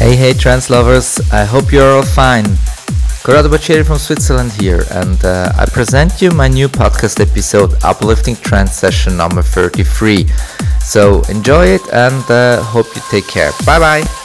Hey, hey, trance lovers, I hope you're all fine. Corrado Baggieri from Switzerland here, and uh, I present you my new podcast episode, Uplifting Trance Session number 33. So enjoy it and uh, hope you take care. Bye bye.